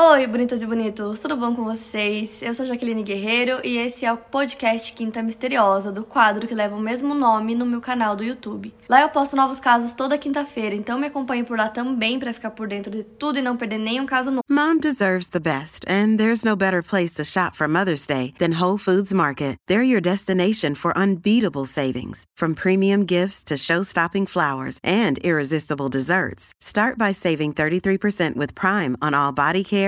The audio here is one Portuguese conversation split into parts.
Oi, bonitas e bonitos, tudo bom com vocês? Eu sou Jaqueline Guerreiro e esse é o podcast Quinta Misteriosa, do quadro que leva o mesmo nome no meu canal do YouTube. Lá eu posto novos casos toda quinta-feira, então me acompanhe por lá também para ficar por dentro de tudo e não perder nenhum caso novo. Mom deserves the best, and there's no better place to shop for Mother's Day than Whole Foods Market. They're your destination for unbeatable savings, from premium gifts to show-stopping flowers and irresistible desserts. Start by saving 33% with Prime on all body care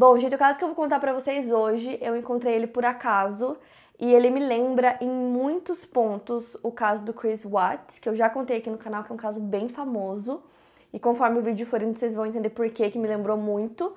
Bom, gente, o caso que eu vou contar para vocês hoje, eu encontrei ele por acaso e ele me lembra em muitos pontos o caso do Chris Watts, que eu já contei aqui no canal, que é um caso bem famoso. E conforme o vídeo for indo, vocês vão entender por que que me lembrou muito.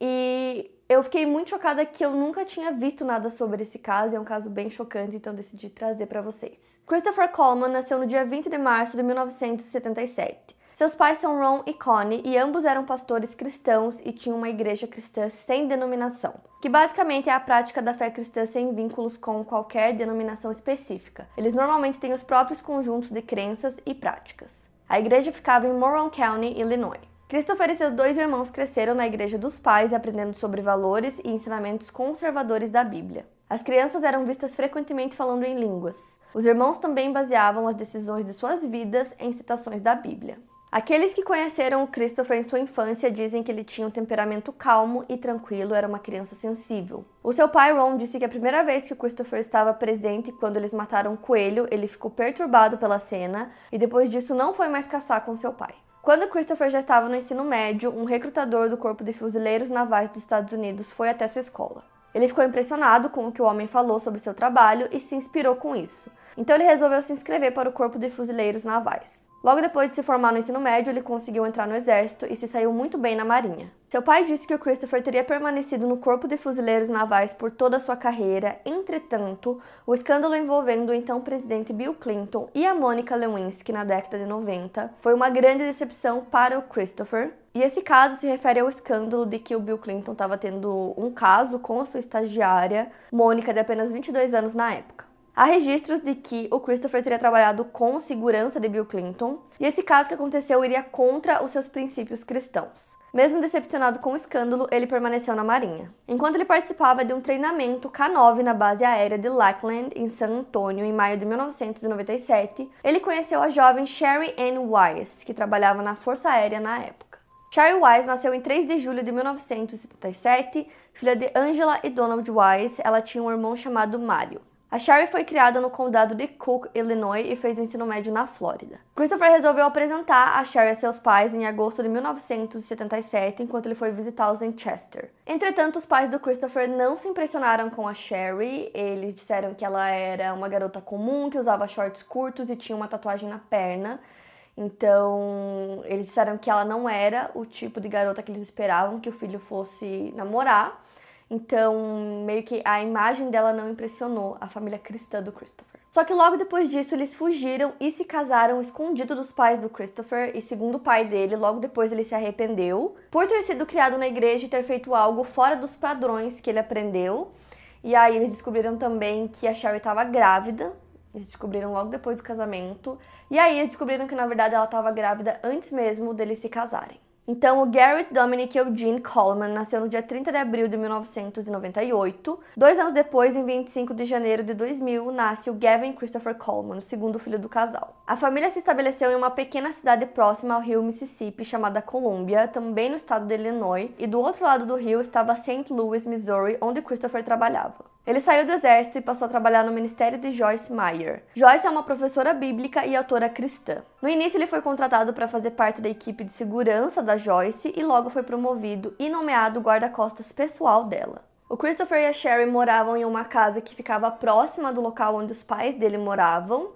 E eu fiquei muito chocada que eu nunca tinha visto nada sobre esse caso, é um caso bem chocante, então decidi trazer para vocês. Christopher Coleman nasceu no dia 20 de março de 1977. Seus pais são Ron e Connie e ambos eram pastores cristãos e tinham uma igreja cristã sem denominação, que basicamente é a prática da fé cristã sem vínculos com qualquer denominação específica. Eles normalmente têm os próprios conjuntos de crenças e práticas. A igreja ficava em Morrow County, Illinois. Christopher e seus dois irmãos cresceram na igreja dos pais, aprendendo sobre valores e ensinamentos conservadores da Bíblia. As crianças eram vistas frequentemente falando em línguas. Os irmãos também baseavam as decisões de suas vidas em citações da Bíblia. Aqueles que conheceram Christopher em sua infância dizem que ele tinha um temperamento calmo e tranquilo, era uma criança sensível. O seu pai Ron disse que a primeira vez que o Christopher estava presente quando eles mataram um coelho, ele ficou perturbado pela cena e depois disso não foi mais caçar com seu pai. Quando Christopher já estava no ensino médio, um recrutador do Corpo de Fuzileiros Navais dos Estados Unidos foi até sua escola. Ele ficou impressionado com o que o homem falou sobre seu trabalho e se inspirou com isso. Então ele resolveu se inscrever para o Corpo de Fuzileiros Navais. Logo depois de se formar no ensino médio, ele conseguiu entrar no exército e se saiu muito bem na marinha. Seu pai disse que o Christopher teria permanecido no Corpo de Fuzileiros Navais por toda a sua carreira, entretanto, o escândalo envolvendo o então presidente Bill Clinton e a Monica Lewinsky na década de 90 foi uma grande decepção para o Christopher. E esse caso se refere ao escândalo de que o Bill Clinton estava tendo um caso com a sua estagiária, Mônica, de apenas 22 anos na época. Há registros de que o Christopher teria trabalhado com segurança de Bill Clinton, e esse caso que aconteceu iria contra os seus princípios cristãos. Mesmo decepcionado com o escândalo, ele permaneceu na Marinha. Enquanto ele participava de um treinamento K-9 na base aérea de Lackland, em San Antonio, em maio de 1997, ele conheceu a jovem Sherry Ann Wise, que trabalhava na Força Aérea na época. Sherry Wise nasceu em 3 de julho de 1977, filha de Angela e Donald Wise. Ela tinha um irmão chamado Mario. A Sherry foi criada no condado de Cook, Illinois, e fez o ensino médio na Flórida. Christopher resolveu apresentar a Sherry a seus pais em agosto de 1977, enquanto ele foi visitá-los em Chester. Entretanto, os pais do Christopher não se impressionaram com a Sherry. Eles disseram que ela era uma garota comum, que usava shorts curtos e tinha uma tatuagem na perna. Então, eles disseram que ela não era o tipo de garota que eles esperavam que o filho fosse namorar. Então, meio que a imagem dela não impressionou a família cristã do Christopher. Só que logo depois disso, eles fugiram e se casaram escondido dos pais do Christopher, e segundo o pai dele, logo depois ele se arrependeu por ter sido criado na igreja e ter feito algo fora dos padrões que ele aprendeu. E aí eles descobriram também que a Sherry estava grávida. Eles descobriram logo depois do casamento. E aí eles descobriram que na verdade ela estava grávida antes mesmo deles se casarem. Então, o Garrett Dominic Eugene Coleman nasceu no dia 30 de abril de 1998. Dois anos depois, em 25 de janeiro de 2000, nasce o Gavin Christopher Coleman, o segundo filho do casal. A família se estabeleceu em uma pequena cidade próxima ao rio Mississippi, chamada Columbia, também no estado de Illinois, e do outro lado do rio estava St. Louis, Missouri, onde Christopher trabalhava. Ele saiu do exército e passou a trabalhar no ministério de Joyce Meyer. Joyce é uma professora bíblica e autora cristã. No início, ele foi contratado para fazer parte da equipe de segurança da Joyce e logo foi promovido e nomeado guarda-costas pessoal dela. O Christopher e a Sherry moravam em uma casa que ficava próxima do local onde os pais dele moravam.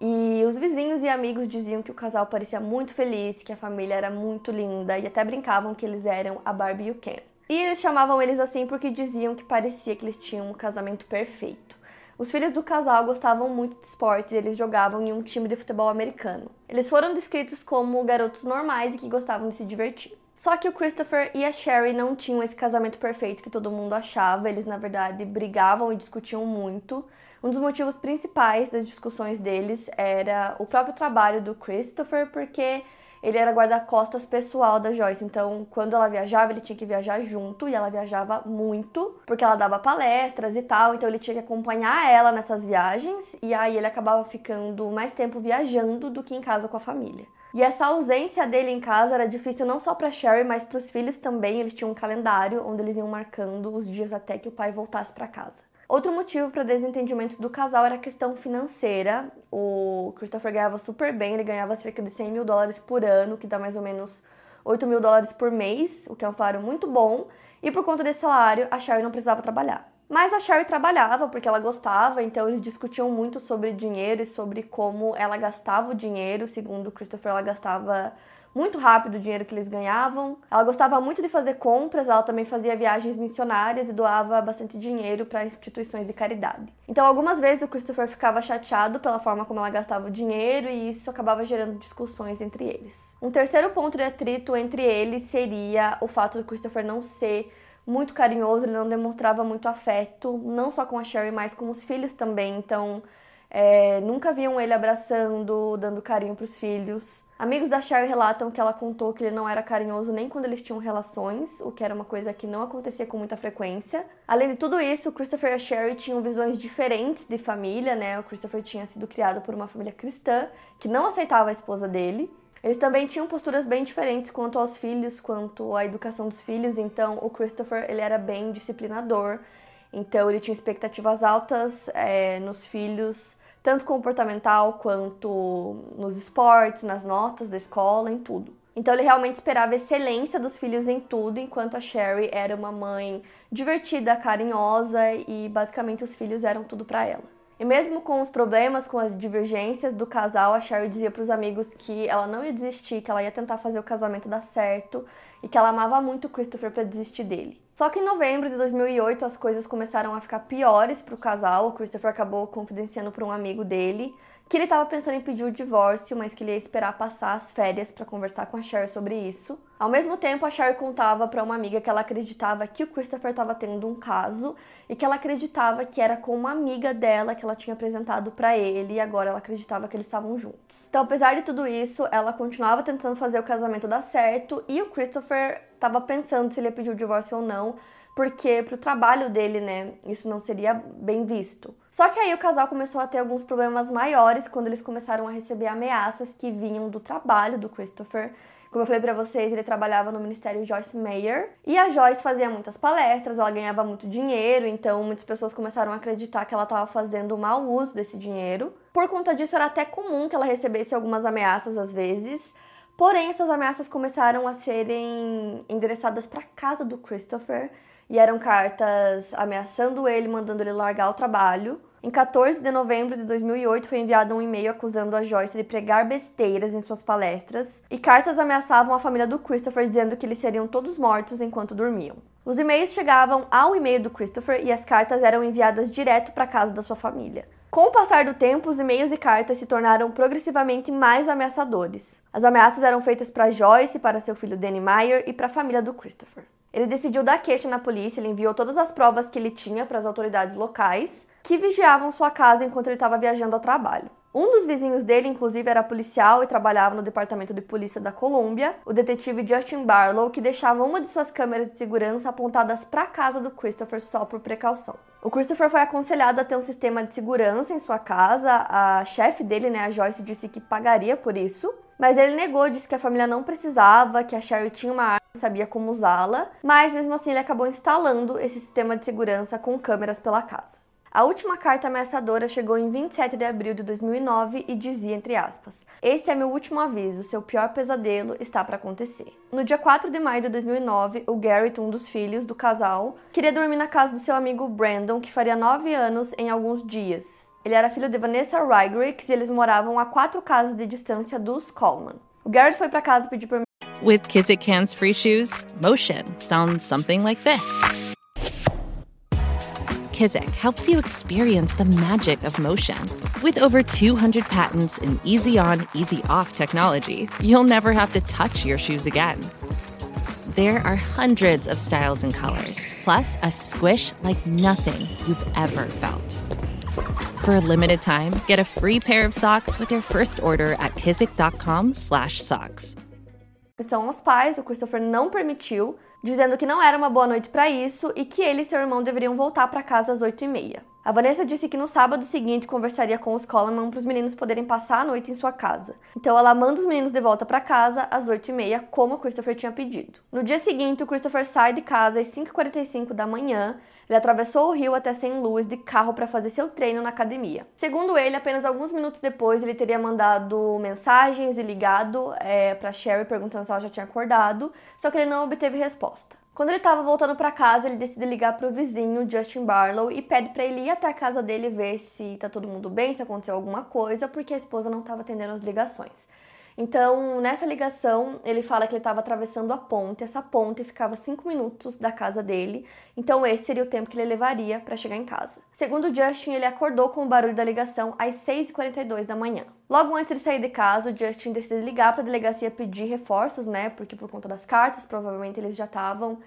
E os vizinhos e amigos diziam que o casal parecia muito feliz, que a família era muito linda e até brincavam que eles eram a Barbie e o Ken. E eles chamavam eles assim porque diziam que parecia que eles tinham um casamento perfeito. Os filhos do casal gostavam muito de esportes e eles jogavam em um time de futebol americano. Eles foram descritos como garotos normais e que gostavam de se divertir. Só que o Christopher e a Sherry não tinham esse casamento perfeito que todo mundo achava. Eles, na verdade, brigavam e discutiam muito. Um dos motivos principais das discussões deles era o próprio trabalho do Christopher, porque ele era guarda-costas pessoal da Joyce. Então, quando ela viajava, ele tinha que viajar junto e ela viajava muito, porque ela dava palestras e tal. Então, ele tinha que acompanhar ela nessas viagens e aí ele acabava ficando mais tempo viajando do que em casa com a família. E essa ausência dele em casa era difícil não só para Sherry, mas para os filhos também. Eles tinham um calendário onde eles iam marcando os dias até que o pai voltasse para casa. Outro motivo para desentendimentos do casal era a questão financeira. O Christopher ganhava super bem, ele ganhava cerca de 100 mil dólares por ano, que dá mais ou menos 8 mil dólares por mês, o que é um salário muito bom. E por conta desse salário, a Sherry não precisava trabalhar. Mas a Sherry trabalhava porque ela gostava, então eles discutiam muito sobre dinheiro e sobre como ela gastava o dinheiro. Segundo Christopher, ela gastava muito rápido o dinheiro que eles ganhavam. Ela gostava muito de fazer compras, ela também fazia viagens missionárias e doava bastante dinheiro para instituições de caridade. Então, algumas vezes o Christopher ficava chateado pela forma como ela gastava o dinheiro e isso acabava gerando discussões entre eles. Um terceiro ponto de atrito entre eles seria o fato do Christopher não ser muito carinhoso, ele não demonstrava muito afeto, não só com a Sherry, mas com os filhos também. Então, é, nunca viam ele abraçando, dando carinho para os filhos. Amigos da Sherry relatam que ela contou que ele não era carinhoso nem quando eles tinham relações, o que era uma coisa que não acontecia com muita frequência. Além de tudo isso, Christopher e a Sherry tinham visões diferentes de família, né? O Christopher tinha sido criado por uma família cristã que não aceitava a esposa dele. Eles também tinham posturas bem diferentes quanto aos filhos, quanto à educação dos filhos. Então, o Christopher ele era bem disciplinador. Então, ele tinha expectativas altas é, nos filhos tanto comportamental quanto nos esportes, nas notas da escola, em tudo. Então ele realmente esperava excelência dos filhos em tudo, enquanto a Sherry era uma mãe divertida, carinhosa e basicamente os filhos eram tudo para ela. E mesmo com os problemas, com as divergências do casal, a Sherry dizia para os amigos que ela não ia desistir, que ela ia tentar fazer o casamento dar certo e que ela amava muito o Christopher para desistir dele. Só que em novembro de 2008 as coisas começaram a ficar piores para o casal. O Christopher acabou confidenciando para um amigo dele que ele estava pensando em pedir o divórcio, mas que ele ia esperar passar as férias para conversar com a Sherry sobre isso. Ao mesmo tempo, a Sherry contava para uma amiga que ela acreditava que o Christopher estava tendo um caso e que ela acreditava que era com uma amiga dela que ela tinha apresentado para ele e agora ela acreditava que eles estavam juntos. Então, apesar de tudo isso, ela continuava tentando fazer o casamento dar certo e o Christopher estava pensando se ele ia pedir o divórcio ou não porque pro trabalho dele, né, isso não seria bem visto. Só que aí o casal começou a ter alguns problemas maiores quando eles começaram a receber ameaças que vinham do trabalho do Christopher. Como eu falei para vocês, ele trabalhava no Ministério Joyce Meyer e a Joyce fazia muitas palestras, ela ganhava muito dinheiro, então muitas pessoas começaram a acreditar que ela estava fazendo mau uso desse dinheiro. Por conta disso, era até comum que ela recebesse algumas ameaças às vezes. Porém, essas ameaças começaram a serem endereçadas para casa do Christopher e eram cartas ameaçando ele, mandando ele largar o trabalho. Em 14 de novembro de 2008 foi enviado um e-mail acusando a Joyce de pregar besteiras em suas palestras, e cartas ameaçavam a família do Christopher dizendo que eles seriam todos mortos enquanto dormiam. Os e-mails chegavam ao e-mail do Christopher e as cartas eram enviadas direto para a casa da sua família. Com o passar do tempo, os e-mails e cartas se tornaram progressivamente mais ameaçadores. As ameaças eram feitas para Joyce, para seu filho Danny Meyer e para a família do Christopher. Ele decidiu dar queixa na polícia, ele enviou todas as provas que ele tinha para as autoridades locais, que vigiavam sua casa enquanto ele estava viajando ao trabalho. Um dos vizinhos dele, inclusive, era policial e trabalhava no departamento de polícia da Colômbia, o detetive Justin Barlow, que deixava uma de suas câmeras de segurança apontadas para a casa do Christopher só por precaução. O Christopher foi aconselhado a ter um sistema de segurança em sua casa. A chefe dele, né, a Joyce, disse que pagaria por isso, mas ele negou, disse que a família não precisava, que a Sherry tinha uma arma e sabia como usá-la, mas mesmo assim ele acabou instalando esse sistema de segurança com câmeras pela casa. A última carta ameaçadora chegou em 27 de abril de 2009 e dizia, entre aspas, Este é meu último aviso, seu pior pesadelo está para acontecer. No dia 4 de maio de 2009, o Garrett, um dos filhos do casal, queria dormir na casa do seu amigo Brandon, que faria 9 anos em alguns dias. Ele era filho de Vanessa Rygricks e eles moravam a quatro casas de distância dos Coleman. O Garrett foi para casa pedir permissão With Kizik hands free shoes, motion sounds something like this. Kizik helps you experience the magic of motion. With over 200 patents and easy on, easy off technology, you'll never have to touch your shoes again. There are hundreds of styles and colors, plus a squish like nothing you've ever felt. For a limited time, get a free pair of socks with your first order at kizik.com/socks. São aos pais, o Christopher não permitiu, dizendo que não era uma boa noite para isso e que ele e seu irmão deveriam voltar para casa às 8h30. A Vanessa disse que no sábado seguinte conversaria com os Coleman para os meninos poderem passar a noite em sua casa. Então ela manda os meninos de volta para casa às 8h30, como o Christopher tinha pedido. No dia seguinte, o Christopher sai de casa às 5h45 da manhã. Ele atravessou o rio até St. Louis de carro para fazer seu treino na academia. Segundo ele, apenas alguns minutos depois ele teria mandado mensagens e ligado é, para Sherry perguntando se ela já tinha acordado, só que ele não obteve resposta. Quando ele estava voltando para casa, ele decide ligar para o vizinho Justin Barlow e pede para ele ir até a casa dele ver se tá todo mundo bem, se aconteceu alguma coisa, porque a esposa não estava atendendo as ligações. Então, nessa ligação, ele fala que ele estava atravessando a ponte. Essa ponte ficava 5 minutos da casa dele, então esse seria o tempo que ele levaria para chegar em casa. Segundo Justin, ele acordou com o barulho da ligação às 6h42 da manhã. Logo antes de sair de casa, o Justin decide ligar para a delegacia pedir reforços, né? Porque por conta das cartas, provavelmente eles já estavam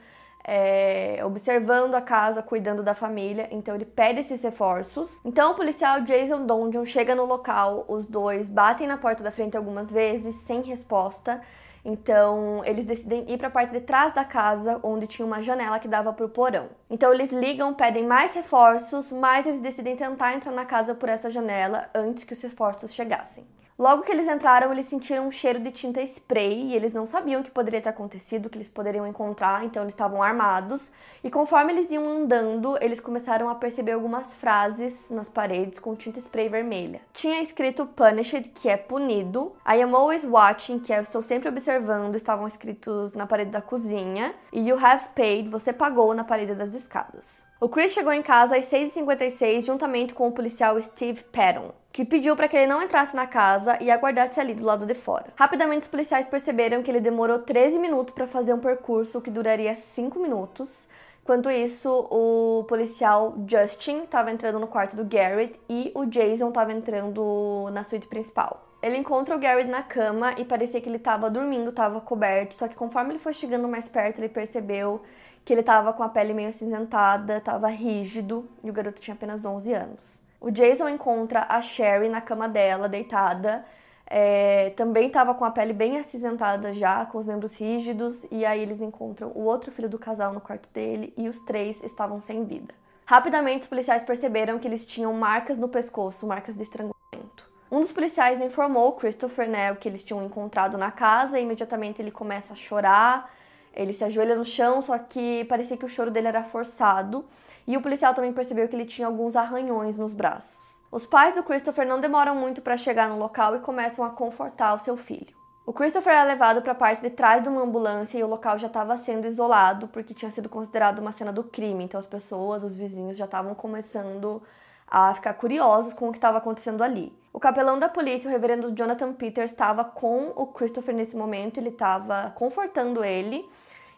é, observando a casa, cuidando da família, então ele pede esses reforços. Então o policial Jason Donjon chega no local, os dois batem na porta da frente algumas vezes, sem resposta. Então, eles decidem ir para a parte de trás da casa, onde tinha uma janela que dava para o porão. Então, eles ligam, pedem mais reforços, mas eles decidem tentar entrar na casa por essa janela antes que os reforços chegassem. Logo que eles entraram, eles sentiram um cheiro de tinta spray e eles não sabiam o que poderia ter acontecido, o que eles poderiam encontrar, então eles estavam armados. E conforme eles iam andando, eles começaram a perceber algumas frases nas paredes com tinta spray vermelha. Tinha escrito punished, que é punido, I am always watching, que é eu estou sempre observando, estavam escritos na parede da cozinha, e you have paid, você pagou na parede das escadas. O Chris chegou em casa às 6h56 juntamente com o policial Steve Patton que pediu para que ele não entrasse na casa e aguardasse ali do lado de fora. Rapidamente, os policiais perceberam que ele demorou 13 minutos para fazer um percurso que duraria 5 minutos. Enquanto isso, o policial Justin estava entrando no quarto do Garrett e o Jason estava entrando na suíte principal. Ele encontra o Garrett na cama e parecia que ele estava dormindo, estava coberto, só que conforme ele foi chegando mais perto, ele percebeu que ele estava com a pele meio acinzentada, estava rígido e o garoto tinha apenas 11 anos. O Jason encontra a Sherry na cama dela, deitada. É, também estava com a pele bem acinzentada já, com os membros rígidos, e aí eles encontram o outro filho do casal no quarto dele e os três estavam sem vida. Rapidamente, os policiais perceberam que eles tinham marcas no pescoço, marcas de estrangulamento. Um dos policiais informou Christopher né, o que eles tinham encontrado na casa e imediatamente ele começa a chorar. Ele se ajoelha no chão, só que parecia que o choro dele era forçado. E o policial também percebeu que ele tinha alguns arranhões nos braços. Os pais do Christopher não demoram muito para chegar no local e começam a confortar o seu filho. O Christopher é levado para a parte de trás de uma ambulância e o local já estava sendo isolado porque tinha sido considerado uma cena do crime. Então as pessoas, os vizinhos já estavam começando a ficar curiosos com o que estava acontecendo ali. O capelão da polícia, o reverendo Jonathan Peters, estava com o Christopher nesse momento, ele estava confortando ele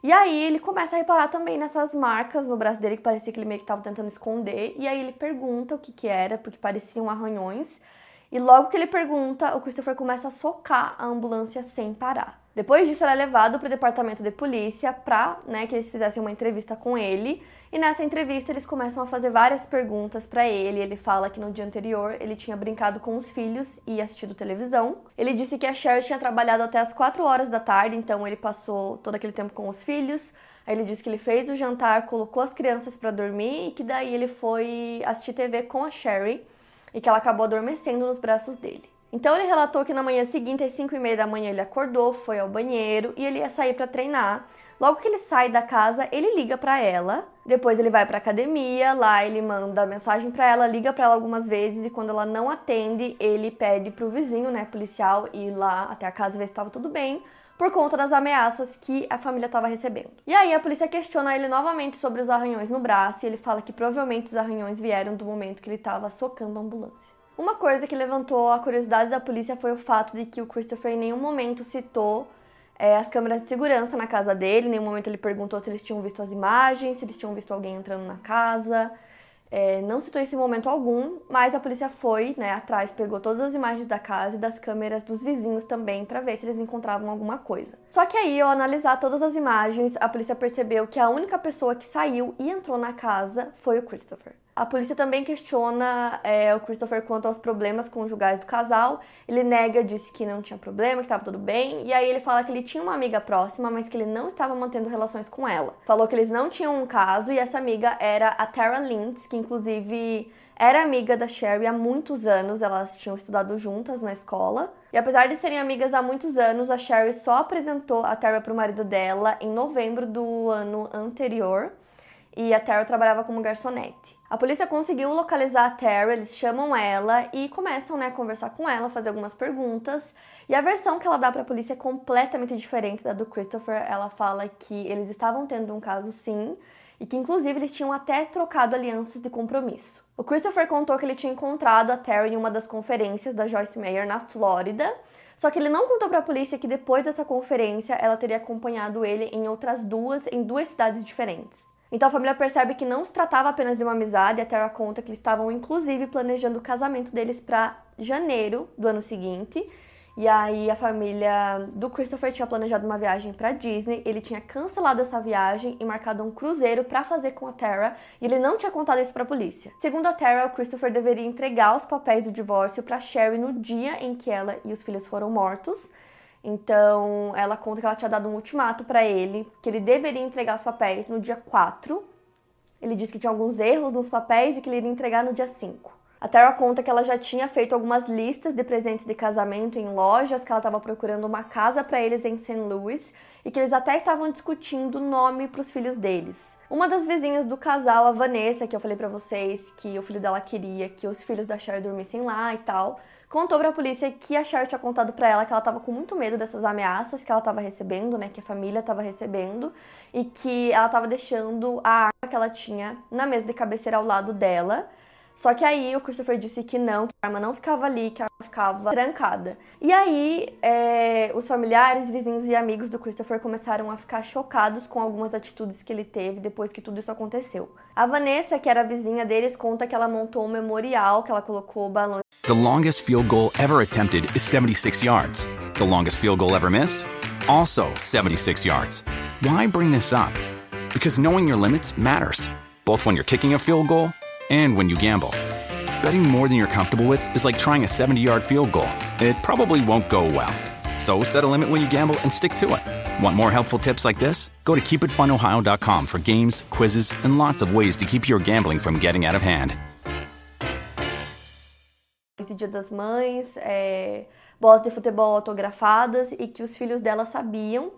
e aí ele começa a reparar também nessas marcas no braço dele que parecia que ele meio que estava tentando esconder. E aí ele pergunta o que que era, porque pareciam arranhões. E logo que ele pergunta, o Christopher começa a socar a ambulância sem parar. Depois disso, ele é levado para o departamento de polícia para né, que eles fizessem uma entrevista com ele. E nessa entrevista, eles começam a fazer várias perguntas para ele. Ele fala que no dia anterior ele tinha brincado com os filhos e assistido televisão. Ele disse que a Sherry tinha trabalhado até as 4 horas da tarde, então ele passou todo aquele tempo com os filhos. Aí ele disse que ele fez o jantar, colocou as crianças para dormir e que daí ele foi assistir TV com a Sherry e que ela acabou adormecendo nos braços dele. Então ele relatou que na manhã seguinte, às 5 e meia da manhã, ele acordou, foi ao banheiro e ele ia sair para treinar. Logo que ele sai da casa, ele liga para ela. Depois ele vai para academia, lá ele manda mensagem para ela, liga para ela algumas vezes e quando ela não atende, ele pede pro vizinho, né, policial, ir lá até a casa ver se estava tudo bem por conta das ameaças que a família estava recebendo. E aí a polícia questiona ele novamente sobre os arranhões no braço e ele fala que provavelmente os arranhões vieram do momento que ele estava socando a ambulância. Uma coisa que levantou a curiosidade da polícia foi o fato de que o Christopher em nenhum momento citou é, as câmeras de segurança na casa dele. Em nenhum momento ele perguntou se eles tinham visto as imagens, se eles tinham visto alguém entrando na casa. É, não citou esse momento algum, mas a polícia foi né, atrás, pegou todas as imagens da casa e das câmeras dos vizinhos também para ver se eles encontravam alguma coisa. Só que aí, ao analisar todas as imagens, a polícia percebeu que a única pessoa que saiu e entrou na casa foi o Christopher. A polícia também questiona é, o Christopher quanto aos problemas conjugais do casal. Ele nega, disse que não tinha problema, que estava tudo bem. E aí ele fala que ele tinha uma amiga próxima, mas que ele não estava mantendo relações com ela. Falou que eles não tinham um caso e essa amiga era a Tara Lintz, que inclusive era amiga da Sherry há muitos anos. Elas tinham estudado juntas na escola. E apesar de serem amigas há muitos anos, a Sherry só apresentou a Tara para o marido dela em novembro do ano anterior e a Tara trabalhava como garçonete. A polícia conseguiu localizar a Tara, eles chamam ela e começam né, a conversar com ela, fazer algumas perguntas. E a versão que ela dá para a polícia é completamente diferente da do Christopher. Ela fala que eles estavam tendo um caso sim, e que inclusive eles tinham até trocado alianças de compromisso. O Christopher contou que ele tinha encontrado a Tara em uma das conferências da Joyce Meyer na Flórida, só que ele não contou para a polícia que depois dessa conferência ela teria acompanhado ele em outras duas, em duas cidades diferentes. Então a família percebe que não se tratava apenas de uma amizade, a Terra conta que eles estavam inclusive planejando o casamento deles para janeiro do ano seguinte. E aí a família do Christopher tinha planejado uma viagem para Disney, ele tinha cancelado essa viagem e marcado um cruzeiro para fazer com a Tara, e ele não tinha contado isso para a polícia. Segundo a Tara, o Christopher deveria entregar os papéis do divórcio para Sherry no dia em que ela e os filhos foram mortos. Então, ela conta que ela tinha dado um ultimato para ele, que ele deveria entregar os papéis no dia 4. Ele disse que tinha alguns erros nos papéis e que ele iria entregar no dia 5. A Tara conta que ela já tinha feito algumas listas de presentes de casamento em lojas, que ela estava procurando uma casa para eles em St. Louis e que eles até estavam discutindo o nome para os filhos deles. Uma das vizinhas do casal, a Vanessa, que eu falei para vocês que o filho dela queria que os filhos da Cher dormissem lá e tal, contou para a polícia que a Cher tinha contado para ela que ela estava com muito medo dessas ameaças que ela estava recebendo, né, que a família estava recebendo, e que ela estava deixando a arma que ela tinha na mesa de cabeceira ao lado dela. Só que aí o Christopher disse que não, que a arma não ficava ali, que a arma ficava trancada. E aí é, os familiares, vizinhos e amigos do Christopher começaram a ficar chocados com algumas atitudes que ele teve depois que tudo isso aconteceu. A Vanessa, que era vizinha deles, conta que ela montou um memorial, que ela colocou balões. The longest field goal ever attempted is 76 yards. The longest field goal ever missed? Also 76 yards. Why bring this up? Because knowing your limits matters, both when you're kicking a field goal and when you gamble. Betting more than you're comfortable with is like trying a 70 yard field goal. It probably won't go well. So set a limit when you gamble and stick to it. Want more helpful tips like this? Go to keepitfunohio.com for games, quizzes, and lots of ways to keep your gambling from getting out of hand. Dia das Mães, é, bolas de futebol autografadas e que os filhos dela sabiam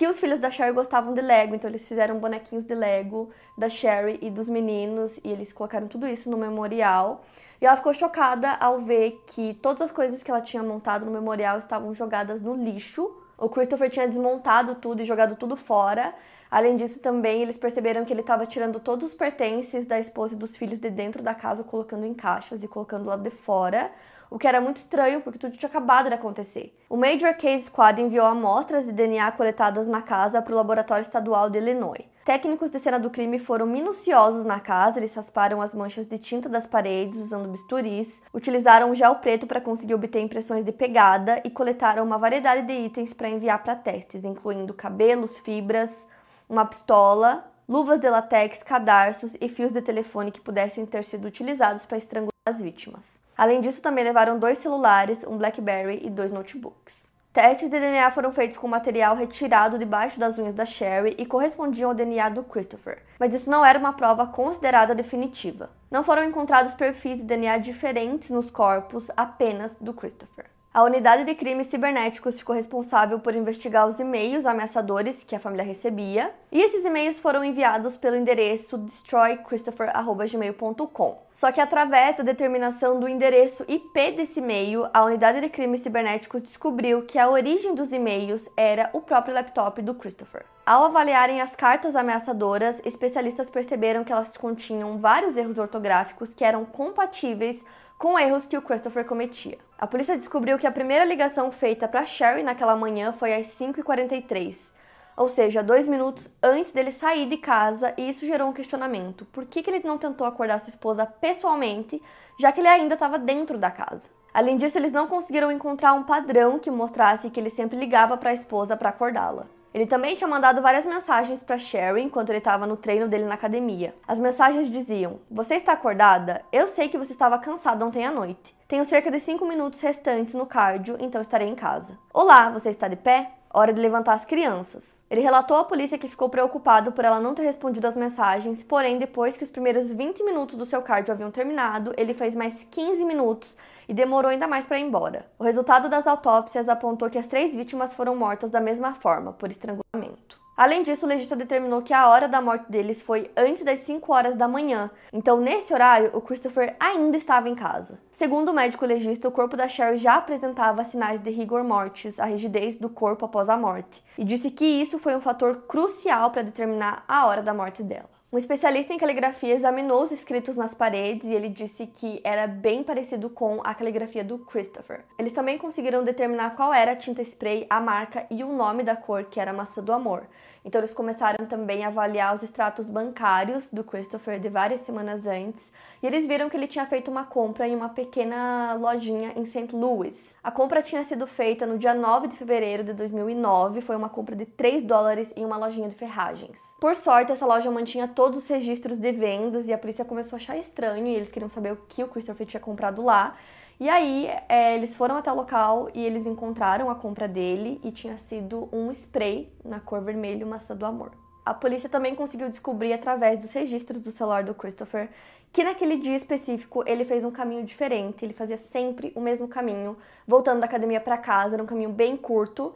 que os filhos da Sherry gostavam de Lego, então eles fizeram bonequinhos de Lego da Sherry e dos meninos e eles colocaram tudo isso no memorial. E ela ficou chocada ao ver que todas as coisas que ela tinha montado no memorial estavam jogadas no lixo. O Christopher tinha desmontado tudo e jogado tudo fora. Além disso, também eles perceberam que ele estava tirando todos os pertences da esposa e dos filhos de dentro da casa, colocando em caixas e colocando lá de fora o que era muito estranho porque tudo tinha acabado de acontecer. O Major Case Squad enviou amostras de DNA coletadas na casa para o Laboratório Estadual de Illinois. Técnicos de cena do crime foram minuciosos na casa, eles rasparam as manchas de tinta das paredes usando bisturis, utilizaram gel preto para conseguir obter impressões de pegada e coletaram uma variedade de itens para enviar para testes, incluindo cabelos, fibras, uma pistola, luvas de latex, cadarços e fios de telefone que pudessem ter sido utilizados para estrangular as vítimas. Além disso, também levaram dois celulares, um BlackBerry e dois notebooks. Testes de DNA foram feitos com material retirado debaixo das unhas da Sherry e correspondiam ao DNA do Christopher, mas isso não era uma prova considerada definitiva. Não foram encontrados perfis de DNA diferentes nos corpos apenas do Christopher. A unidade de crimes cibernéticos ficou responsável por investigar os e-mails ameaçadores que a família recebia, e esses e-mails foram enviados pelo endereço destroychristopher.gmail.com. Só que através da determinação do endereço IP desse e-mail, a unidade de crimes cibernéticos descobriu que a origem dos e-mails era o próprio laptop do Christopher. Ao avaliarem as cartas ameaçadoras, especialistas perceberam que elas continham vários erros ortográficos que eram compatíveis com erros que o Christopher cometia. A polícia descobriu que a primeira ligação feita para Sherry naquela manhã foi às 5h43, ou seja, dois minutos antes dele sair de casa, e isso gerou um questionamento. Por que, que ele não tentou acordar sua esposa pessoalmente, já que ele ainda estava dentro da casa? Além disso, eles não conseguiram encontrar um padrão que mostrasse que ele sempre ligava para a esposa para acordá-la. Ele também tinha mandado várias mensagens para Sherry enquanto ele estava no treino dele na academia. As mensagens diziam: Você está acordada? Eu sei que você estava cansada ontem à noite. Tenho cerca de 5 minutos restantes no cardio, então estarei em casa. Olá, você está de pé? Hora de levantar as crianças. Ele relatou à polícia que ficou preocupado por ela não ter respondido às mensagens, porém, depois que os primeiros 20 minutos do seu cardio haviam terminado, ele fez mais 15 minutos e demorou ainda mais para ir embora. O resultado das autópsias apontou que as três vítimas foram mortas da mesma forma, por estrangulamento. Além disso, o legista determinou que a hora da morte deles foi antes das 5 horas da manhã. Então, nesse horário, o Christopher ainda estava em casa. Segundo o médico legista, o corpo da Cheryl já apresentava sinais de rigor mortis, a rigidez do corpo após a morte, e disse que isso foi um fator crucial para determinar a hora da morte dela. Um especialista em caligrafia examinou os escritos nas paredes e ele disse que era bem parecido com a caligrafia do Christopher. Eles também conseguiram determinar qual era a tinta spray, a marca e o nome da cor, que era maçã do amor. Então eles começaram também a avaliar os extratos bancários do Christopher de várias semanas antes, e eles viram que ele tinha feito uma compra em uma pequena lojinha em St. Louis. A compra tinha sido feita no dia 9 de fevereiro de 2009, foi uma compra de 3 dólares em uma lojinha de ferragens. Por sorte, essa loja mantinha todos os registros de vendas e a polícia começou a achar estranho e eles queriam saber o que o Christopher tinha comprado lá. E aí, é, eles foram até o local e eles encontraram a compra dele e tinha sido um spray na cor vermelho maçã do amor. A polícia também conseguiu descobrir através dos registros do celular do Christopher que naquele dia específico ele fez um caminho diferente, ele fazia sempre o mesmo caminho, voltando da academia para casa, era um caminho bem curto,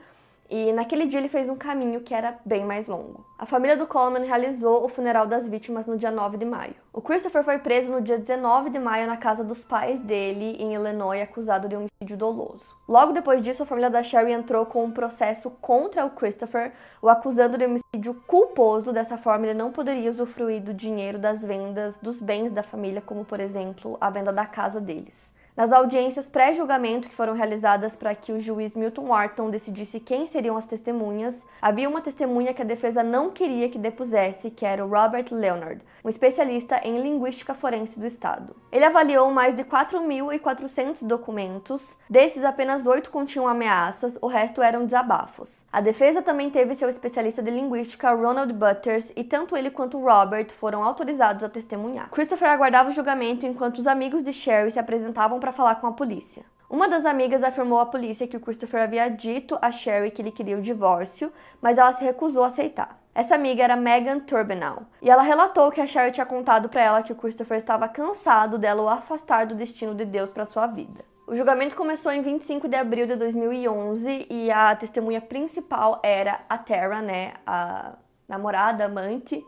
e naquele dia ele fez um caminho que era bem mais longo. A família do Coleman realizou o funeral das vítimas no dia 9 de maio. O Christopher foi preso no dia 19 de maio na casa dos pais dele, em Illinois, acusado de homicídio doloso. Logo depois disso, a família da Sherry entrou com um processo contra o Christopher, o acusando de homicídio culposo. Dessa forma, ele não poderia usufruir do dinheiro das vendas dos bens da família, como por exemplo a venda da casa deles. Nas audiências pré-julgamento que foram realizadas para que o juiz Milton Wharton decidisse quem seriam as testemunhas, havia uma testemunha que a defesa não queria que depusesse, que era o Robert Leonard, um especialista em linguística forense do estado. Ele avaliou mais de 4.400 documentos, desses apenas oito continham ameaças, o resto eram desabafos. A defesa também teve seu especialista de linguística, Ronald Butters, e tanto ele quanto Robert foram autorizados a testemunhar. Christopher aguardava o julgamento enquanto os amigos de Sherry se apresentavam para falar com a polícia. Uma das amigas afirmou à polícia que o Christopher havia dito a Sherry que ele queria o divórcio, mas ela se recusou a aceitar. Essa amiga era Megan Turbinal, e ela relatou que a Sherry tinha contado para ela que o Christopher estava cansado dela o afastar do destino de Deus para sua vida. O julgamento começou em 25 de abril de 2011 e a testemunha principal era a Tara, né, a namorada, amante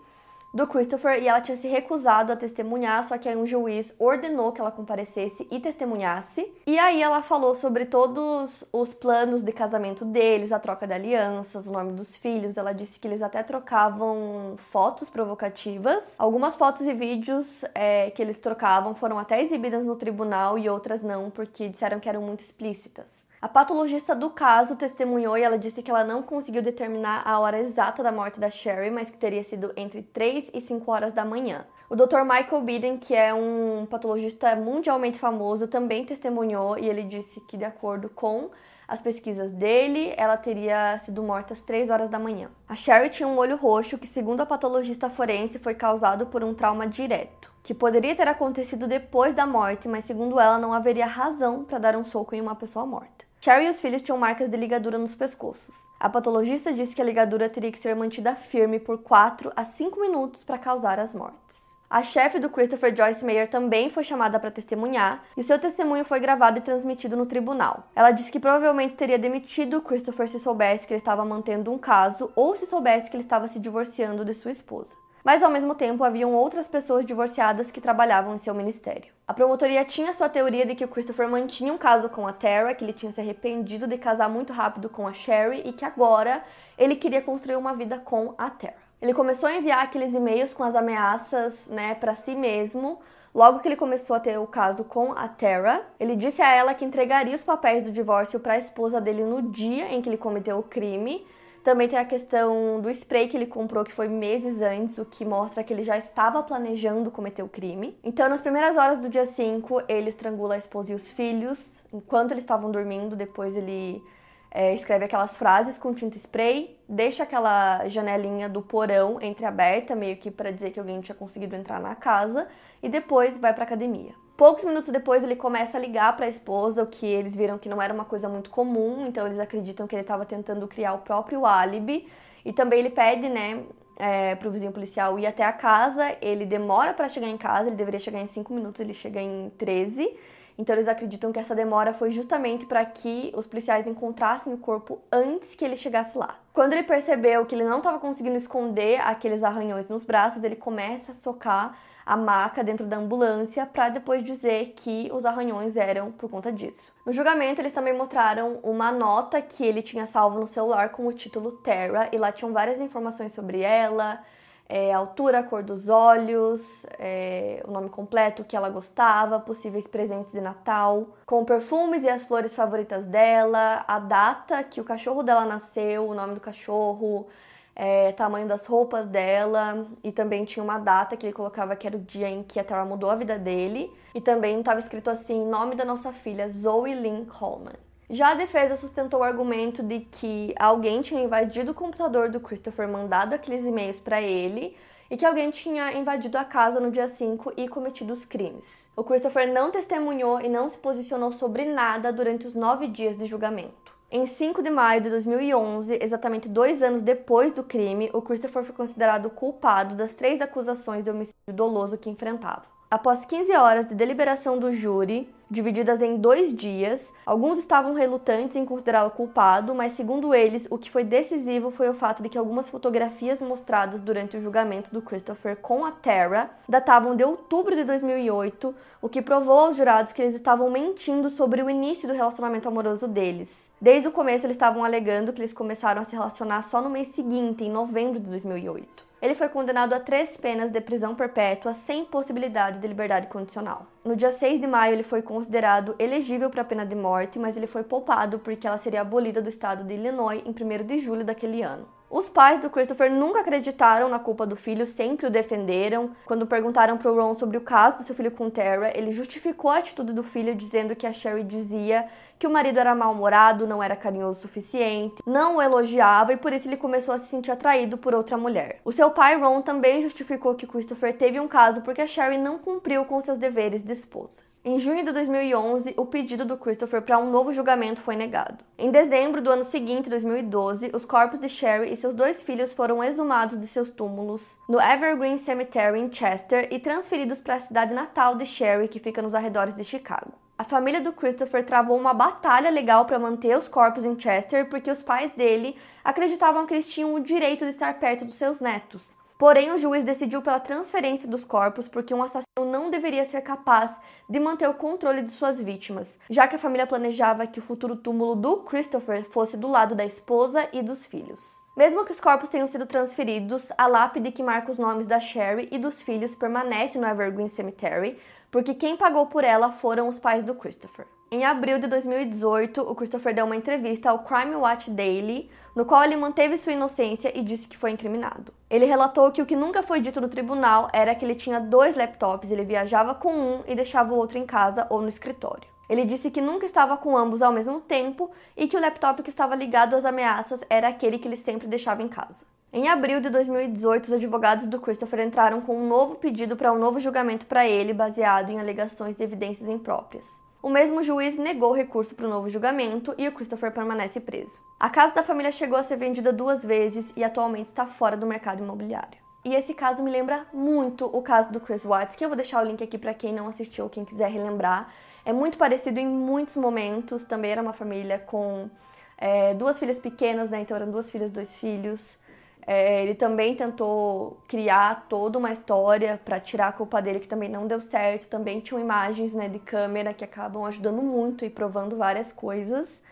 do Christopher e ela tinha se recusado a testemunhar, só que aí um juiz ordenou que ela comparecesse e testemunhasse. E aí ela falou sobre todos os planos de casamento deles, a troca de alianças, o nome dos filhos. Ela disse que eles até trocavam fotos provocativas. Algumas fotos e vídeos é, que eles trocavam foram até exibidas no tribunal e outras não, porque disseram que eram muito explícitas. A patologista do caso testemunhou e ela disse que ela não conseguiu determinar a hora exata da morte da Sherry, mas que teria sido entre 3 e 5 horas da manhã. O Dr. Michael Biden, que é um patologista mundialmente famoso, também testemunhou e ele disse que, de acordo com as pesquisas dele, ela teria sido morta às 3 horas da manhã. A Sherry tinha um olho roxo que, segundo a patologista forense, foi causado por um trauma direto, que poderia ter acontecido depois da morte, mas segundo ela não haveria razão para dar um soco em uma pessoa morta. Sherry e os filhos tinham marcas de ligadura nos pescoços. A patologista disse que a ligadura teria que ser mantida firme por 4 a 5 minutos para causar as mortes. A chefe do Christopher Joyce Mayer também foi chamada para testemunhar e seu testemunho foi gravado e transmitido no tribunal. Ela disse que provavelmente teria demitido Christopher se soubesse que ele estava mantendo um caso ou se soubesse que ele estava se divorciando de sua esposa. Mas ao mesmo tempo haviam outras pessoas divorciadas que trabalhavam em seu ministério. A promotoria tinha sua teoria de que o Christopher mantinha um caso com a Tara, que ele tinha se arrependido de casar muito rápido com a Sherry e que agora ele queria construir uma vida com a Tara. Ele começou a enviar aqueles e-mails com as ameaças, né, para si mesmo. Logo que ele começou a ter o caso com a Tara, ele disse a ela que entregaria os papéis do divórcio para a esposa dele no dia em que ele cometeu o crime também tem a questão do spray que ele comprou, que foi meses antes, o que mostra que ele já estava planejando cometer o crime. Então, nas primeiras horas do dia 5, ele estrangula a esposa e os filhos enquanto eles estavam dormindo. Depois, ele é, escreve aquelas frases com tinta spray, deixa aquela janelinha do porão entreaberta, meio que para dizer que alguém tinha conseguido entrar na casa, e depois vai para academia. Poucos minutos depois ele começa a ligar para a esposa, o que eles viram que não era uma coisa muito comum, então eles acreditam que ele estava tentando criar o próprio álibi. E também ele pede, né, é, para o vizinho policial ir até a casa. Ele demora para chegar em casa, ele deveria chegar em 5 minutos, ele chega em 13. Então eles acreditam que essa demora foi justamente para que os policiais encontrassem o corpo antes que ele chegasse lá. Quando ele percebeu que ele não estava conseguindo esconder aqueles arranhões nos braços, ele começa a socar a maca dentro da ambulância para depois dizer que os arranhões eram por conta disso. No julgamento, eles também mostraram uma nota que ele tinha salvo no celular com o título Terra e lá tinham várias informações sobre ela. É, altura, cor dos olhos, é, o nome completo que ela gostava, possíveis presentes de Natal, com perfumes e as flores favoritas dela, a data que o cachorro dela nasceu, o nome do cachorro, é, tamanho das roupas dela e também tinha uma data que ele colocava que era o dia em que a Tara mudou a vida dele e também estava escrito assim, nome da nossa filha, Zoe Lynn Coleman. Já a defesa sustentou o argumento de que alguém tinha invadido o computador do Christopher, mandado aqueles e-mails para ele e que alguém tinha invadido a casa no dia 5 e cometido os crimes. O Christopher não testemunhou e não se posicionou sobre nada durante os nove dias de julgamento. Em 5 de maio de 2011, exatamente dois anos depois do crime, o Christopher foi considerado culpado das três acusações de homicídio doloso que enfrentava. Após 15 horas de deliberação do júri, divididas em dois dias. Alguns estavam relutantes em considerá-lo culpado, mas segundo eles, o que foi decisivo foi o fato de que algumas fotografias mostradas durante o julgamento do Christopher com a Tara datavam de outubro de 2008, o que provou aos jurados que eles estavam mentindo sobre o início do relacionamento amoroso deles. Desde o começo, eles estavam alegando que eles começaram a se relacionar só no mês seguinte, em novembro de 2008. Ele foi condenado a três penas de prisão perpétua sem possibilidade de liberdade condicional. No dia 6 de maio, ele foi considerado elegível para a pena de morte, mas ele foi poupado porque ela seria abolida do estado de Illinois em 1 de julho daquele ano. Os pais do Christopher nunca acreditaram na culpa do filho, sempre o defenderam. Quando perguntaram para o Ron sobre o caso do seu filho com Tara, ele justificou a atitude do filho dizendo que a Sherry dizia que o marido era mal-humorado, não era carinhoso o suficiente, não o elogiava e por isso ele começou a se sentir atraído por outra mulher. O seu pai Ron também justificou que Christopher teve um caso porque a Sherry não cumpriu com seus deveres de esposa. Em junho de 2011, o pedido do Christopher para um novo julgamento foi negado. Em dezembro do ano seguinte, 2012, os corpos de Sherry e seus dois filhos foram exumados de seus túmulos no Evergreen Cemetery em Chester e transferidos para a cidade natal de Sherry, que fica nos arredores de Chicago. A família do Christopher travou uma batalha legal para manter os corpos em Chester porque os pais dele acreditavam que eles tinham o direito de estar perto dos seus netos. Porém, o juiz decidiu pela transferência dos corpos porque um assassino não deveria ser capaz de manter o controle de suas vítimas, já que a família planejava que o futuro túmulo do Christopher fosse do lado da esposa e dos filhos. Mesmo que os corpos tenham sido transferidos, a lápide que marca os nomes da Sherry e dos filhos permanece no Evergreen Cemetery, porque quem pagou por ela foram os pais do Christopher. Em abril de 2018, o Christopher deu uma entrevista ao Crime Watch Daily, no qual ele manteve sua inocência e disse que foi incriminado. Ele relatou que o que nunca foi dito no tribunal era que ele tinha dois laptops, ele viajava com um e deixava o outro em casa ou no escritório. Ele disse que nunca estava com ambos ao mesmo tempo e que o laptop que estava ligado às ameaças era aquele que ele sempre deixava em casa. Em abril de 2018, os advogados do Christopher entraram com um novo pedido para um novo julgamento para ele, baseado em alegações de evidências impróprias. O mesmo juiz negou o recurso para o novo julgamento e o Christopher permanece preso. A casa da família chegou a ser vendida duas vezes e atualmente está fora do mercado imobiliário. E esse caso me lembra muito o caso do Chris Watts, que eu vou deixar o link aqui para quem não assistiu ou quem quiser relembrar. É muito parecido em muitos momentos. Também era uma família com é, duas filhas pequenas, né? Então eram duas filhas, dois filhos. É, ele também tentou criar toda uma história para tirar a culpa dele, que também não deu certo. Também tinham imagens né, de câmera que acabam ajudando muito e provando várias coisas.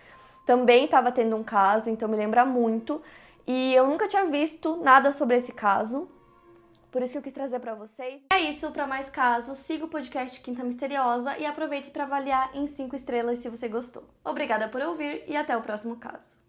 Também estava tendo um caso, então me lembra muito. E eu nunca tinha visto nada sobre esse caso. Por isso que eu quis trazer para vocês. É isso, para mais casos, siga o podcast Quinta Misteriosa e aproveite para avaliar em 5 estrelas se você gostou. Obrigada por ouvir e até o próximo caso.